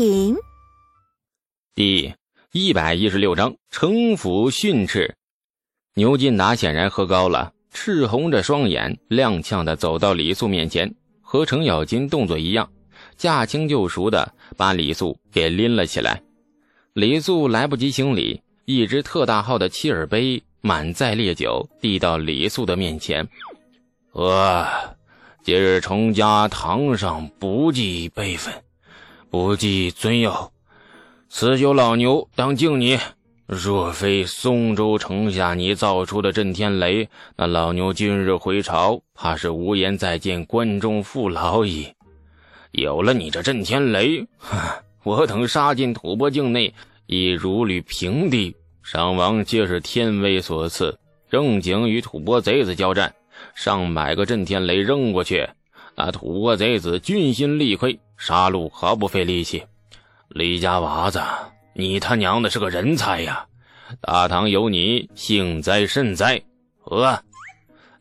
品。第一百一十六章城府训斥。牛进达显然喝高了，赤红着双眼，踉跄的走到李素面前，和程咬金动作一样，驾轻就熟的把李素给拎了起来。李素来不及行礼，一只特大号的七耳杯满载烈酒递到李素的面前，呃。今日程家堂上不计辈分，不计尊幼，此酒老牛当敬你。若非松州城下你造出的震天雷，那老牛今日回朝，怕是无颜再见关中父老矣。有了你这震天雷，我等杀进吐蕃境内，已如履平地。上王皆是天威所赐，正经与吐蕃贼子交战。上百个震天雷扔过去，那吐蕃贼子军心力溃，杀戮毫不费力气。李家娃子，你他娘的是个人才呀！大唐有你，幸哉甚哉！喝！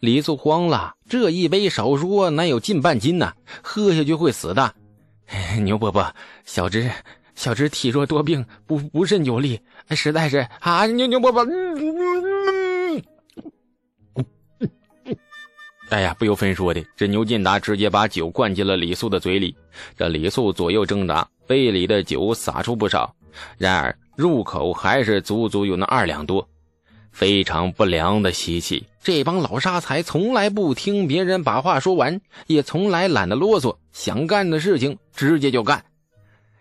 李素慌了，这一杯少说难有近半斤呐，喝下去会死的。牛伯伯，小侄小侄体弱多病，不不甚有力，实在是啊！牛牛伯伯。哎呀，不由分说的，这牛进达直接把酒灌进了李素的嘴里。这李素左右挣扎，杯里的酒洒出不少，然而入口还是足足有那二两多，非常不良的习气。这帮老杀财从来不听别人把话说完，也从来懒得啰嗦，想干的事情直接就干。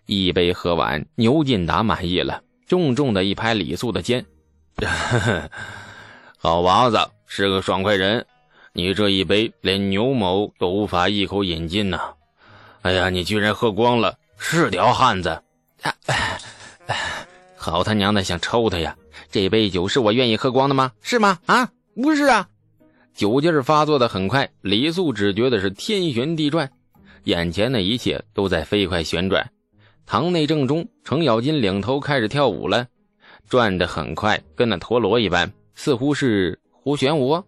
一杯喝完，牛进达满意了，重重的一拍李素的肩：“ 好娃子，是个爽快人。”你这一杯连牛某都无法一口饮尽呐！哎呀，你居然喝光了，是条汉子！好他娘的，想抽他呀！这杯酒是我愿意喝光的吗？是吗？啊，不是啊！酒劲儿发作的很快，李素只觉得是天旋地转，眼前的一切都在飞快旋转。堂内正中，程咬金领头开始跳舞了，转得很快，跟那陀螺一般，似乎是胡旋舞。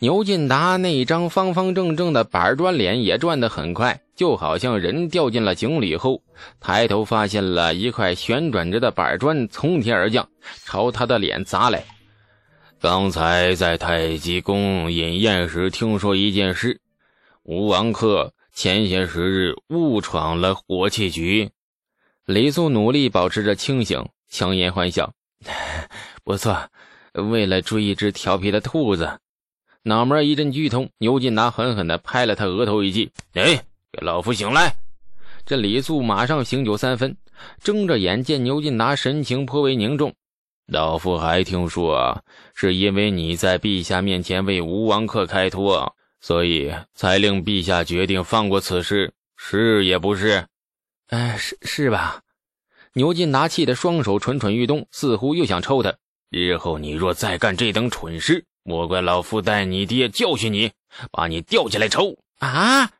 牛进达那张方方正正的板砖脸也转得很快，就好像人掉进了井里后，抬头发现了一块旋转着的板砖从天而降，朝他的脸砸来。刚才在太极宫饮宴时，听说一件事：吴王客前些时日误闯了火器局。李素努力保持着清醒，强颜欢笑：“ 不错，为了追一只调皮的兔子。”脑门一阵剧痛，牛进达狠狠地拍了他额头一记：“哎，给老夫醒来！”这李素马上醒酒三分，睁着眼见牛进达神情颇为凝重。老夫还听说，是因为你在陛下面前为吴王客开脱，所以才令陛下决定放过此事，是也不是？哎，是是吧？牛进达气得双手蠢蠢欲动，似乎又想抽他。日后你若再干这等蠢事，莫怪老夫带你爹教训你，把你吊起来抽啊！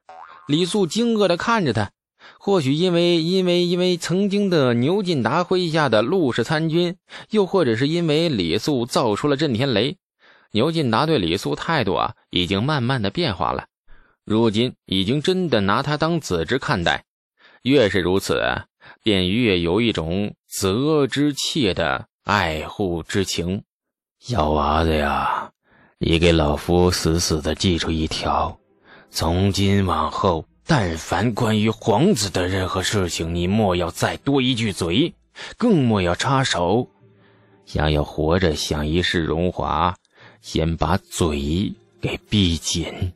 李素惊愕地看着他，或许因为因为因为曾经的牛进达麾下的陆氏参军，又或者是因为李素造出了震天雷，牛进达对李素态度啊，已经慢慢的变化了。如今已经真的拿他当子侄看待，越是如此，便越有一种责之切的爱护之情。小娃子呀！你给老夫死死的记住一条：从今往后，但凡关于皇子的任何事情，你莫要再多一句嘴，更莫要插手。想要活着享一世荣华，先把嘴给闭紧。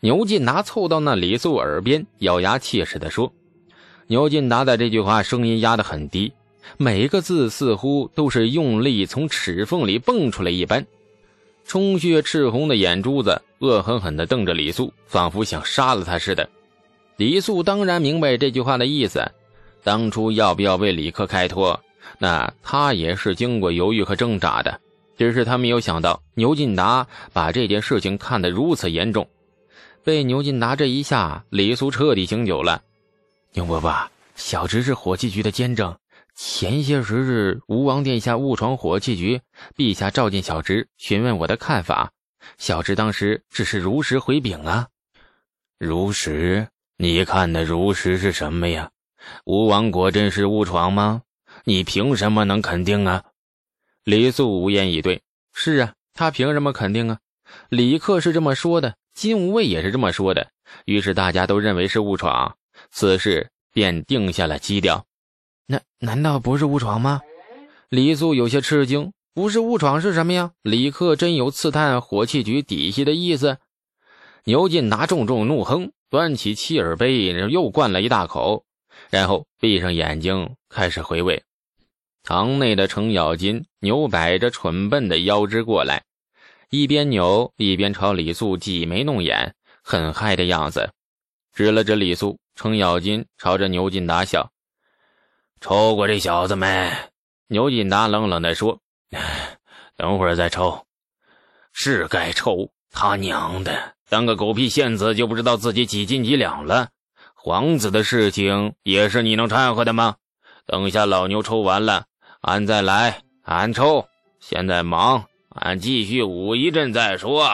牛进达凑到那李素耳边，咬牙切齿地说：“牛进达的这句话声音压得很低，每一个字似乎都是用力从齿缝里蹦出来一般。”充血赤红的眼珠子恶狠狠地瞪着李素，仿佛想杀了他似的。李素当然明白这句话的意思，当初要不要为李克开脱，那他也是经过犹豫和挣扎的。只是他没有想到牛进达把这件事情看得如此严重。被牛进达这一下，李素彻底醒酒了。牛伯伯，小侄是火器局的监正。前些时日，吴王殿下误闯火器局，陛下召见小侄，询问我的看法。小侄当时只是如实回禀啊。如实？你看的如实是什么呀？吴王果真是误闯吗？你凭什么能肯定啊？李素无言以对。是啊，他凭什么肯定啊？李克是这么说的，金无畏也是这么说的，于是大家都认为是误闯，此事便定下了基调。那难道不是误闯吗？李素有些吃惊，不是误闯是什么呀？李克真有刺探火器局底细的意思？牛进达重重怒哼，端起七耳杯，又灌了一大口，然后闭上眼睛开始回味。堂内的程咬金扭摆着蠢笨的腰肢过来，一边扭一边朝李素挤眉弄眼，很嗨的样子。指了指李素，程咬金朝着牛进达笑：“抽过这小子没？”牛进达冷冷地说：“等会儿再抽。是该抽，他娘的，当个狗屁县子就不知道自己几斤几两了。皇子的事情也是你能掺和的吗？等下老牛抽完了，俺再来，俺抽。现在忙，俺继续舞一阵再说。”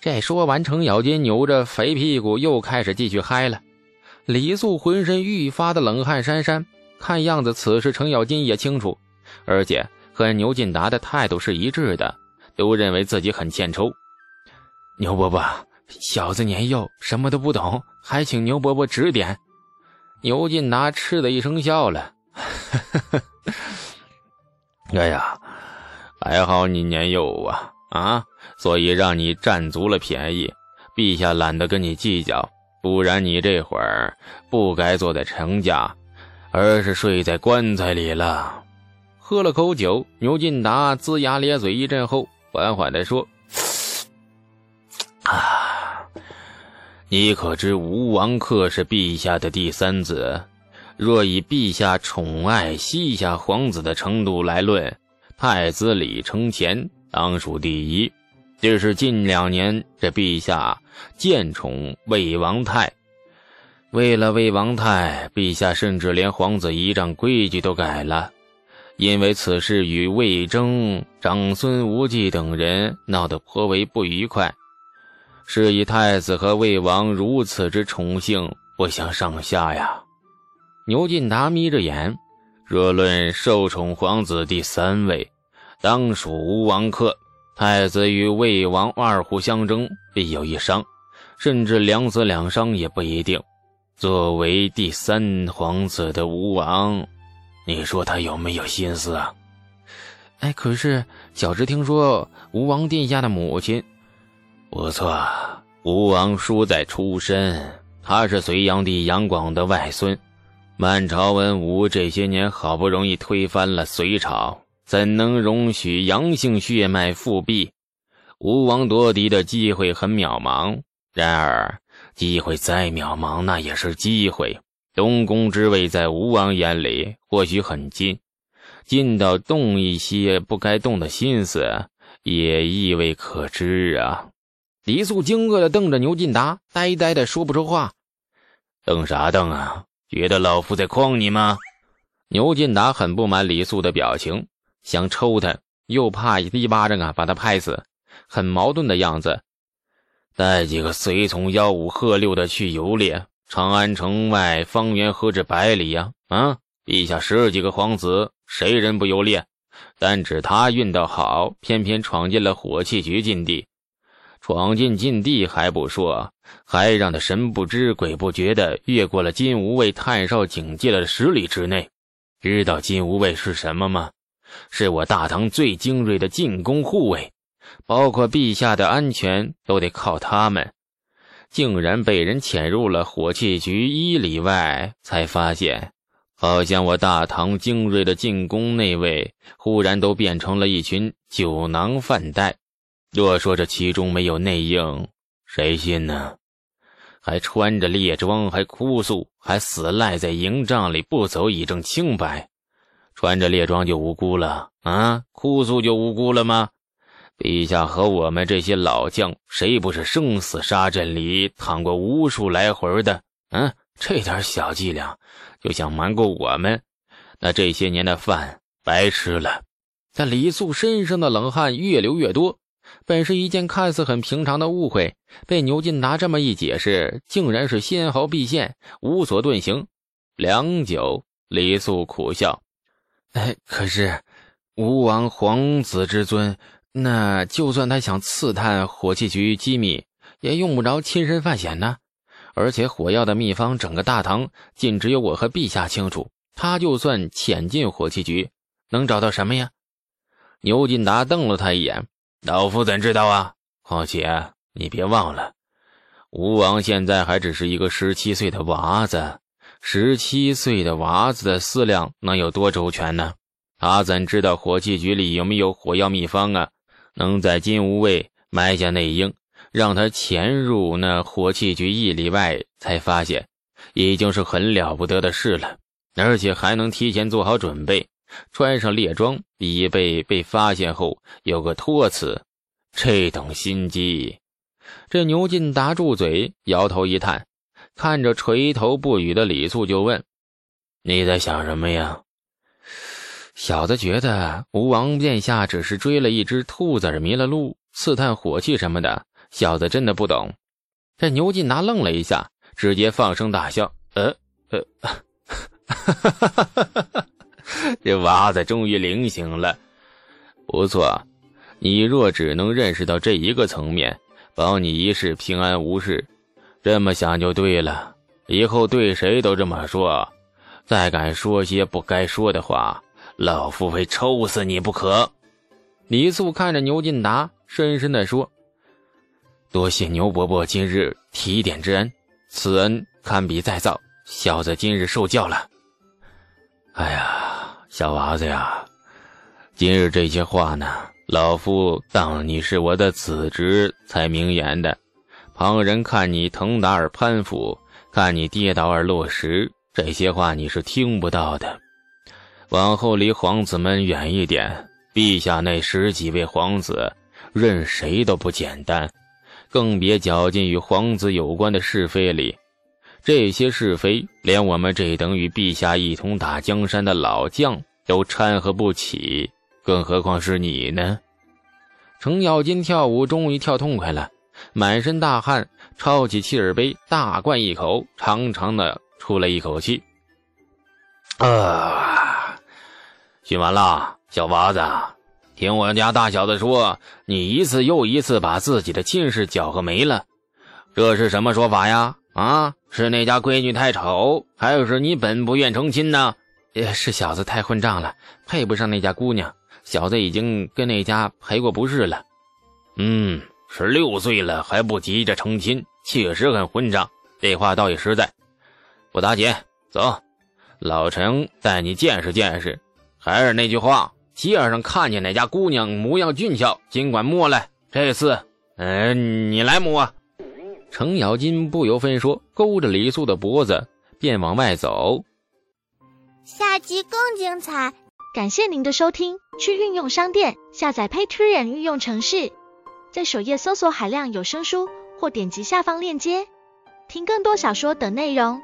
这说完，程咬金扭着肥屁股又开始继续嗨了。李素浑身愈发的冷汗潸潸。看样子，此事程咬金也清楚，而且和牛进达的态度是一致的，都认为自己很欠抽。牛伯伯，小子年幼，什么都不懂，还请牛伯伯指点。牛进达嗤的一声笑了：“哎呀，还好你年幼啊啊，所以让你占足了便宜。陛下懒得跟你计较，不然你这会儿不该坐在程家。”而是睡在棺材里了。喝了口酒，牛进达龇牙咧嘴一阵后，缓缓地说：“ 啊，你可知吴王克是陛下的第三子？若以陛下宠爱西夏皇子的程度来论，太子李承乾当属第一。只是近两年，这陛下渐宠魏王泰。”为了魏王泰，陛下甚至连皇子仪仗规矩都改了，因为此事与魏征、长孙无忌等人闹得颇为不愉快。是以太子和魏王如此之宠幸，不相上下呀。牛进达眯着眼，若论受宠皇子第三位，当属吴王克。太子与魏王二虎相争，必有一伤，甚至两死两伤也不一定。作为第三皇子的吴王，你说他有没有心思啊？哎，可是小侄听说吴王殿下的母亲不错，吴王叔在出身，他是隋炀帝杨广的外孙。满朝文武这些年好不容易推翻了隋朝，怎能容许杨姓血脉复辟？吴王夺嫡的机会很渺茫。然而。机会再渺茫，那也是机会。东宫之位在吴王眼里或许很近，近到动一些不该动的心思，也意味可知啊！李素惊愕的瞪着牛进达，呆呆的说不出话。瞪啥瞪啊？觉得老夫在诓你吗？牛进达很不满李素的表情，想抽他，又怕一巴掌啊把他拍死，很矛盾的样子。带几个随从吆五喝六的去游猎，长安城外方圆何止百里呀？啊，陛下十几个皇子，谁人不游猎？但只他运道好，偏偏闯进了火器局禁地。闯进禁地还不说，还让他神不知鬼不觉的越过了金吾卫太少警戒了十里之内。知道金吾卫是什么吗？是我大唐最精锐的进攻护卫。包括陛下的安全都得靠他们，竟然被人潜入了火器局一里外，才发现，好像我大唐精锐的进攻内卫，忽然都变成了一群酒囊饭袋。若说这其中没有内应，谁信呢？还穿着猎装，还哭诉，还死赖在营帐里不走，以证清白。穿着猎装就无辜了啊？哭诉就无辜了吗？陛下和我们这些老将，谁不是生死沙阵里躺过无数来回的？嗯，这点小伎俩就想瞒过我们，那这些年的饭白吃了。但李素身上的冷汗越流越多，本是一件看似很平常的误会，被牛进达这么一解释，竟然是纤毫毕现，无所遁形。良久，李素苦笑：“哎，可是吴王皇子之尊，那就算他想刺探火器局机密，也用不着亲身犯险呢。而且火药的秘方，整个大唐仅只有我和陛下清楚。他就算潜进火器局，能找到什么呀？”牛进达瞪了他一眼：“老夫怎知道啊？况且你别忘了。”吴王现在还只是一个十七岁的娃子，十七岁的娃子的思量能有多周全呢？他怎知道火器局里有没有火药秘方啊？能在金吾卫埋下内应，让他潜入那火器局一里外才发现，已经是很了不得的事了。而且还能提前做好准备，穿上猎装，以备被发现后有个托词。这等心机。这牛进达住嘴，摇头一叹，看着垂头不语的李素，就问：“你在想什么呀？”小子觉得吴王殿下只是追了一只兔子迷了路，刺探火器什么的，小子真的不懂。这牛进达愣了一下，直接放声大笑：“呃呃，哈哈哈哈哈哈！这娃子终于灵醒了，不错。你若只能认识到这一个层面。”保你一世平安无事，这么想就对了。以后对谁都这么说，再敢说些不该说的话，老夫非抽死你不可。李素看着牛进达，深深的说：“多谢牛伯伯今日提点之恩，此恩堪比再造。小子今日受教了。”哎呀，小娃子呀，今日这些话呢？老夫当你是我的子侄才明言的，旁人看你腾达而攀附，看你跌倒而落石，这些话你是听不到的。往后离皇子们远一点，陛下那十几位皇子，任谁都不简单，更别搅进与皇子有关的是非里。这些是非，连我们这等与陛下一同打江山的老将都掺和不起。更何况是你呢？程咬金跳舞终于跳痛快了，满身大汗，抄起气儿杯，大灌一口，长长的出了一口气。啊！训完了，小娃子，听我家大小子说，你一次又一次把自己的亲事搅和没了，这是什么说法呀？啊，是那家闺女太丑，还是你本不愿成亲呢？也是小子太混账了，配不上那家姑娘。小子已经跟那家赔过不是了，嗯，十六岁了还不急着成亲，确实很混账。这话倒也实在。不打紧，走，老陈带你见识见识。还是那句话，街上看见哪家姑娘模样俊俏，尽管摸来。这次，嗯，你来摸。程咬金不由分说，勾着李素的脖子便往外走。下集更精彩。感谢您的收听，去运用商店下载 Patreon 运用城市，在首页搜索海量有声书，或点击下方链接听更多小说等内容。